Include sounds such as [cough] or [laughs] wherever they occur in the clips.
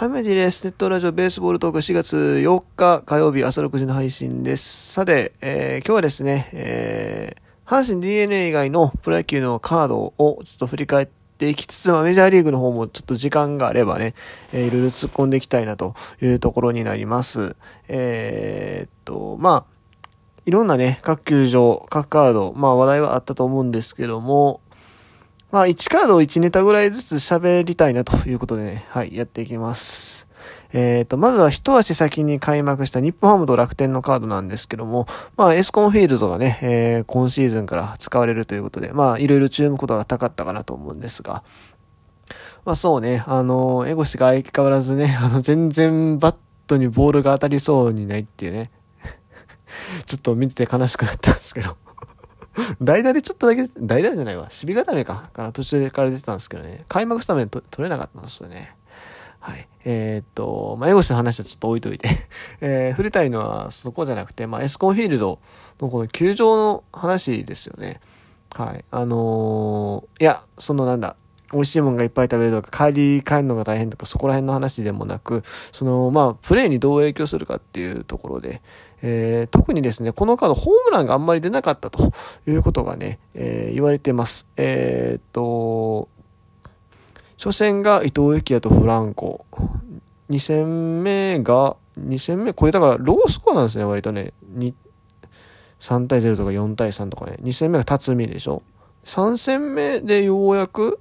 ハメディです。ネットラジオベースボールトーク4月4日火曜日朝6時の配信です。さて、えー、今日はですね、えー、阪神 DNA 以外のプロ野球のカードをちょっと振り返っていきつつ、まあ、メジャーリーグの方もちょっと時間があればね、えー、いろいろ突っ込んでいきたいなというところになります。えー、っと、まあ、いろんなね、各球場、各カード、まあ話題はあったと思うんですけども、まあ、1カードを1ネタぐらいずつ喋りたいなということでね、はい、やっていきます。えっ、ー、と、まずは一足先に開幕した日本ハムと楽天のカードなんですけども、まあ、エスコンフィールドがね、えー、今シーズンから使われるということで、まあ、いろいろ注目度が高かったかなと思うんですが、まあそうね、あの、エゴシが相変わらずね、あの、全然バットにボールが当たりそうにないっていうね、[laughs] ちょっと見てて悲しくなったんですけど。[laughs] 代打でちょっとだけ、代打じゃないわ。守備固めか。から途中から出てたんですけどね。開幕スタメン取れなかったんですよね。はい。えー、っと、まあ、エゴシの話はちょっと置いといて [laughs] えー、触れたいのはそこじゃなくて、まあ、エスコンフィールドのこの球場の話ですよね。はい。あのー、いや、そのなんだ、美味しいもんがいっぱい食べるとか、帰り帰るのが大変とか、そこら辺の話でもなく、その、まあ、プレイにどう影響するかっていうところで、えー、特にですね、このカード、ホームランがあんまり出なかったということがね、えー、言われてます。えー、っと、初戦が伊藤幸也とフランコ。2戦目が、2戦目、これだからロースコアなんですね、割とね。3対0とか4対3とかね。2戦目が辰巳でしょ。3戦目でようやく、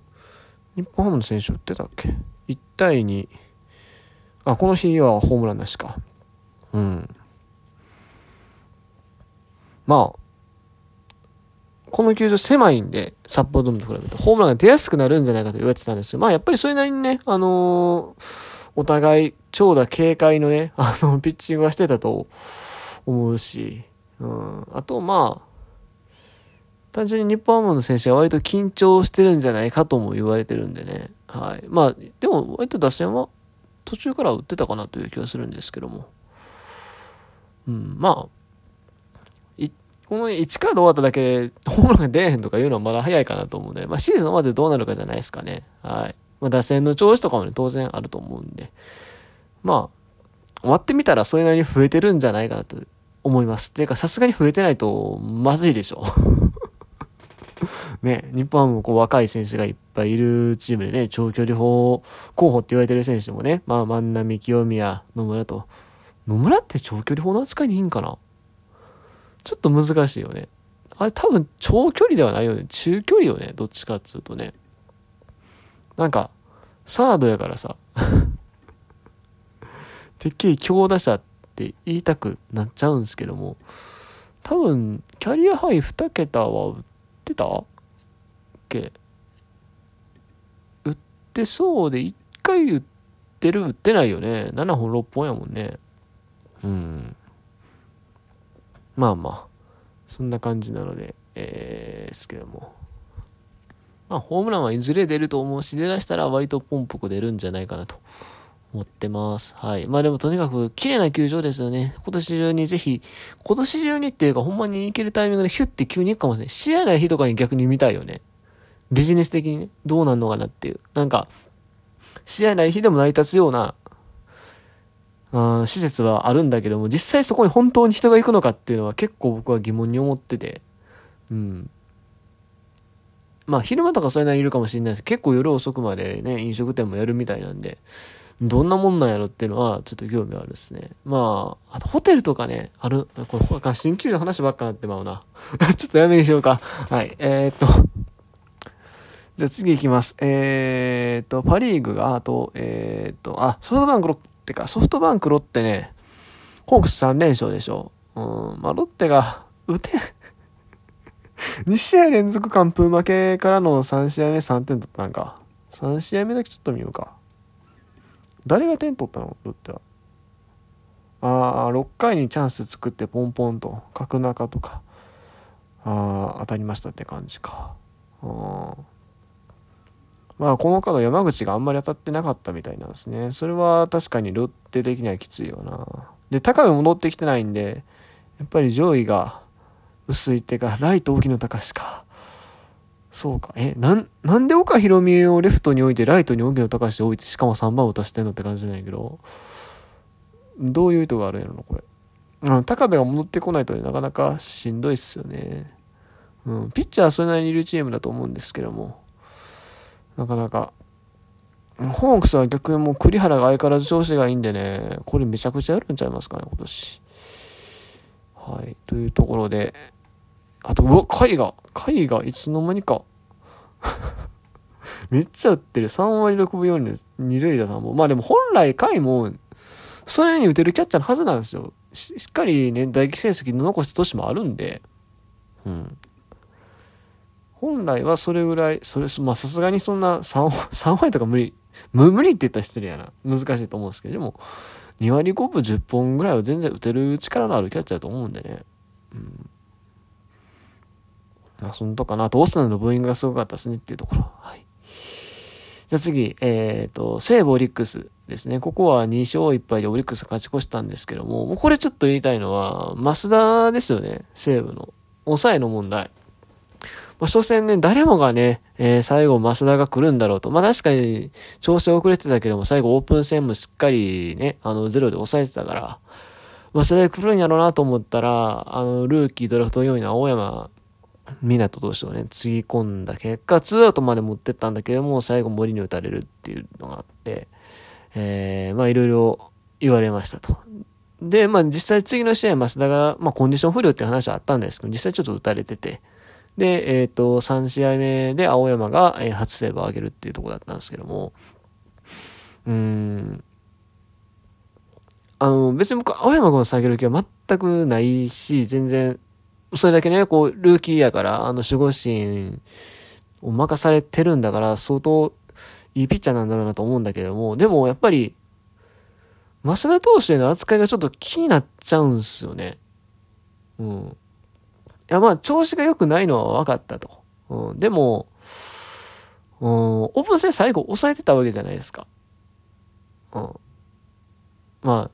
日本ハムの選手打ってたっけ ?1 対2。あ、この日はホームランなしか。うん。まあ、この球場狭いんで、札幌ドームと比べて、ホームランが出やすくなるんじゃないかと言われてたんですよ。まあ、やっぱりそれなりにね、あのー、お互い、長打警戒のね、あの、ピッチングはしてたと思うし、うん。あと、まあ、単純に日本ハムの選手が割と緊張してるんじゃないかとも言われてるんでね。はい。まあ、でも割と打線は途中から打ってたかなという気がするんですけども。うん、まあ、この1カード終わっただけホームランが出えへんとかいうのはまだ早いかなと思うんで、まあシーズンまでどうなるかじゃないですかね。はい。まあ打線の調子とかもね、当然あると思うんで。まあ、終わってみたらそれなりに増えてるんじゃないかなと思います。ていうか、さすがに増えてないとまずいでしょ。ね、日本もこう若い選手がいっぱいいるチームでね、長距離砲候補って言われてる選手もね、まあ万波、清宮、野村と。野村って長距離砲の扱いにいいんかな？ちょっと難しいよね。あれ多分長距離ではないよね。中距離よね。どっちかっつうとね。なんか、サードやからさ。[laughs] てっきり強打者って言いたくなっちゃうんですけども。多分、キャリアハイ2桁は打ってた？け売ってそうで1回売ってる売ってないよね7本6本やもんねうんまあまあそんな感じなのでえー、ですけどもまあホームランはいずれ出ると思うし出だしたら割とポンポコ出るんじゃないかなと思ってます。はい。まあでもとにかく綺麗な球場ですよね。今年中にぜひ、今年中にっていうかほんまに行けるタイミングでヒュッて急に行くかもしれない。試合ない日とかに逆に見たいよね。ビジネス的にね、どうなんのかなっていう。なんか、試合ない日でも成り立つような、あ施設はあるんだけども、実際そこに本当に人が行くのかっていうのは結構僕は疑問に思ってて、うん。まあ昼間とかそれなりいるかもしれないです結構夜遅くまでね、飲食店もやるみたいなんで、どんなもんなんやろっていうのは、ちょっと興味あるですね。まあ、あとホテルとかね、ある、これ、新球場の話ばっかなってまうな。[laughs] ちょっとやめにしようか。はい。えー、っと。じゃあ次行きます。えー、っと、パリーグが、あと、えー、っと、あ、ソフトバンクロッテか。ソフトバンクロッテね、ホークス3連勝でしょ。うん、まあ、ロッテが、打て、[laughs] 2試合連続完封負けからの3試合目3点取ったんか。3試合目だけちょっと見ようか。誰が点取ったの？ロッテは。ああ、6回にチャンス作ってポンポンと、角中とか、ああ、当たりましたって感じか。あまあ、このカード山口があんまり当たってなかったみたいなんですね。それは確かにロッテ的にはきついよな。で、高部戻ってきてないんで、やっぱり上位が薄いってか、ライト沖野隆か。そうか。え、なん、なんで岡弘美をレフトに置いて、ライトに荻野隆を置いて、しかも3番を足してんのって感じじゃないけど、どういう意図があるんやろな、これ。うん、高部が戻ってこないとね、なかなかしんどいっすよね。うん、ピッチャーはそれなりにいるチームだと思うんですけども、なかなか、ホークスは逆にもう栗原が相変わらず調子がいいんでね、これめちゃくちゃやるんちゃいますかね、今年。はい、というところで、あと、うわ、貝が、貝がいつの間にか [laughs] めっちゃ打ってる。3割6分4厘二塁打3本。まあでも本来貝も、それに打てるキャッチャーのはずなんですよ。しっかりね、打撃成績残した年もあるんで、うん。本来はそれぐらい、それ、まあさすがにそんな3、3割 [laughs] とか無理。無理って言ったら失礼やな。難しいと思うんですけど、でも、2割5分10本ぐらいは全然打てる力のあるキャッチャーだと思うんでね。うん。まあ、そのとかな。あと、オスナのブーイングがすごかったですねっていうところ。はい。じゃあ次、えっ、ー、と、西武オリックスですね。ここは2勝1敗でオリックス勝ち越したんですけども、もうこれちょっと言いたいのは、増田ですよね。西武の。抑えの問題。まあ、初戦ね、誰もがね、えー、最後、増田が来るんだろうと。まあ、確かに、調子遅れてたけども、最後、オープン戦もしっかりね、あの、ゼロで抑えてたから、増田で来るんやろうなと思ったら、あの、ルーキードラフト4位の青山港投手をね、つぎ込んだ結果、ツーアウトまで持ってったんだけども、最後森に打たれるっていうのがあって、えー、まあいろいろ言われましたと。で、まあ実際次の試合、増田が、まあコンディション不良って話はあったんですけど、実際ちょっと打たれてて、で、えっ、ー、と、3試合目で青山が、えー、初セーブを上げるっていうところだったんですけども、うーん、あの、別に僕、青山君を下げる気は全くないし、全然それだけね、こう、ルーキーやから、あの、守護神を任されてるんだから、相当いいピッチャーなんだろうなと思うんだけども、でもやっぱり、増田投手への扱いがちょっと気になっちゃうんすよね。うん。いや、まあ、調子が良くないのは分かったと。うん。でも、うん、オープン戦最後抑えてたわけじゃないですか。うん。ま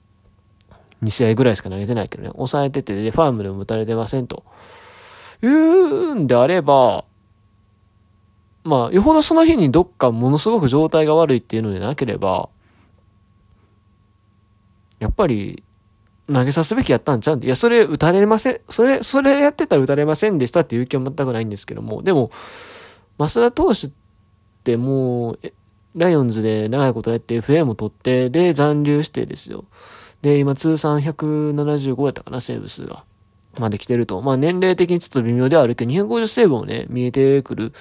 あ、2試合ぐらいしか投げてないけどね、抑えてて、で、ファームでも打たれてませんと。言うんであれば、まあ、よほどその日にどっかものすごく状態が悪いっていうのでなければ、やっぱり、投げさすべきやったんちゃう？んで。いや、それ打たれません。それ、それやってたら打たれませんでしたっていう気は全くないんですけども。でも、増田投手ってもう、ライオンズで長いことやって FA も取って、で残留してですよ。で、今通算175やったかな、セーブ数が。まで来てると。まあ年齢的にちょっと微妙ではあるけど、250セーブもね、見えてくる。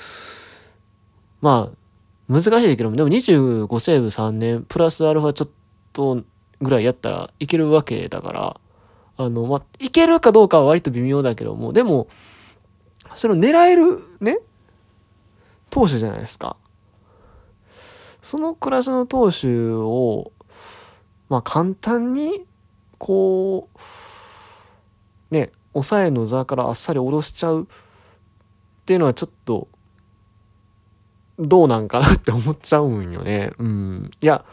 まあ、難しいけども、でも25セーブ3年、プラスアルファちょっとぐらいやったらいけるわけだから、あの、まあ、いけるかどうかは割と微妙だけども、でも、それを狙える、ね、投手じゃないですか。そのクラスの投手を、まあ簡単に、こう、ね、抑えの座からあっさり下ろしちゃうっていうのはちょっと、どうなんかなって思っちゃうんよね。うん。いや、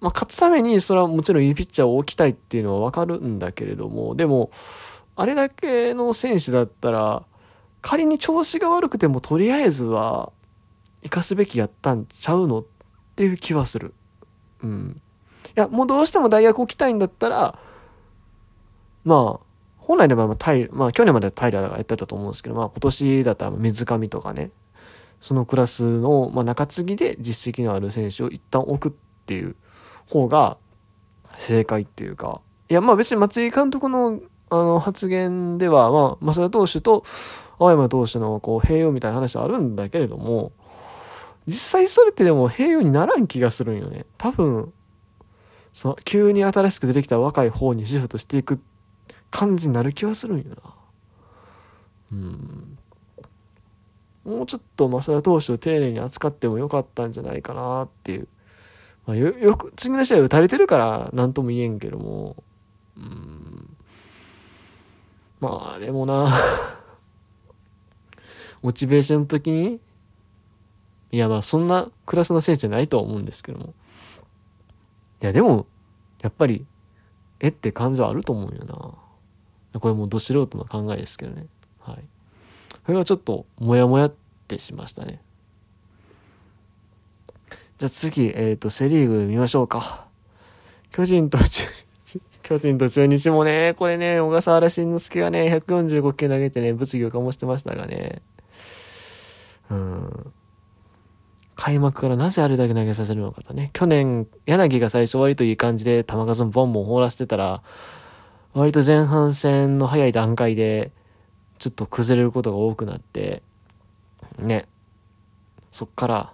まあ、勝つために、それはもちろんいいピッチャーを置きたいっていうのはわかるんだけれども、でも、あれだけの選手だったら、仮に調子が悪くてもとりあえずは、生かすべきやったんちゃうのっていう気はする。うん。いや、もうどうしても大学置きたいんだったら、まあ、本来の場合はタイ、まあ去年までタイラーがやってたと思うんですけど、まあ今年だったら水上とかね、そのクラスの、まあ、中継ぎで実績のある選手を一旦置くっていう方が正解っていうか、いや、まあ別に松井監督のあの発言では、まあ、増田投手と青山投手のこう併用みたいな話はあるんだけれども、実際それってでも併用にならん気がするんよね。多分、その急に新しく出てきた若い方にシフトしていく感じになる気はするんよな。うん。もうちょっと増田投手を丁寧に扱ってもよかったんじゃないかなっていう。まあ、よ、よく、次の試合打たれてるから何とも言えんけども。うん。まあ、でもな [laughs] モチベーションの時に、いやまあそんなクラスの選手じゃないとは思うんですけども。いや、でも、やっぱり、えって感じはあると思うよな。これもうど素人の考えですけどね。はい。それはちょっと、もやもやってしましたね。じゃあ次、えっ、ー、と、セリーグ見ましょうか。巨人と中、[laughs] 巨人と中日もね、これね、小笠原慎之介がね、145球投げてね、物議を醸してましたがね。うん。開幕からなぜあれだけ投げさせるのかとね。去年、柳が最初割といい感じで球数もボンボン放らせてたら、割と前半戦の早い段階で、ちょっと崩れることが多くなって、ね。そっから、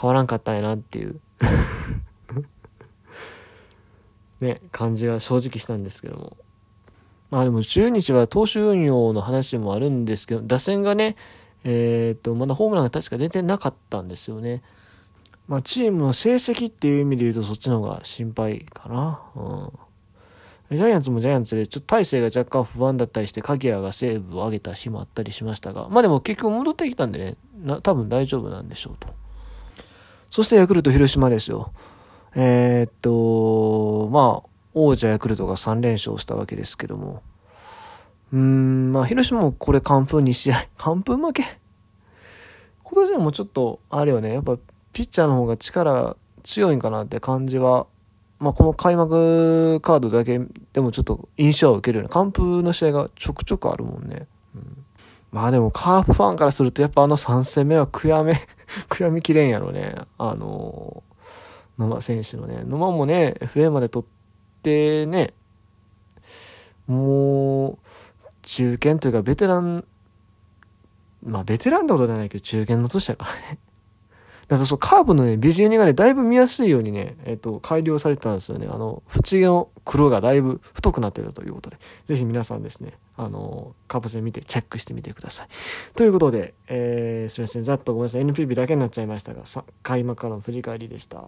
変わらんかったんやなっていう [laughs] ね、感じが正直したんですけども。まあでも中日は投手運用の話もあるんですけど、打線がね、えっ、と、まだホームランが確か出てなかったんですよね。まあチームの成績っていう意味で言うとそっちの方が心配かな。うん。ジャイアンツもジャイアンツでちょっと体勢が若干不安だったりして鍵谷がセーブを上げた日もあったりしましたが、まあでも結局戻ってきたんでね、な多分大丈夫なんでしょうと。そしてヤクルト広島ですよ。えー、っと、まあ、王者ヤクルトが3連勝したわけですけども。うーん、まあ、広島もこれ完封2試合。[laughs] 完封負け？今年はもうちょっと、あれよね、やっぱピッチャーの方が力強いんかなって感じは、まあ、この開幕カードだけでもちょっと印象を受けるような完封の試合がちょくちょくあるもんね。うんまあでもカープファンからするとやっぱあの3戦目は悔やめ悔やみきれんやろね。あの野間選手のね。野間もね、FA まで取ってね、もう、中堅というかベテラン、まあベテランってことじゃないけど中堅の年だからね。[laughs] だからそう、カーブのね、ビジュニがね、だいぶ見やすいようにね、えっ、と、改良されてたんですよね。あの、縁の黒がだいぶ太くなってたということで、ぜひ皆さんですね、あの、カープ戦見てチェックしてみてください。ということで、えー、すみません、ざっとごめんなさい、NPB だけになっちゃいましたが、さ開幕からの振り返りでした。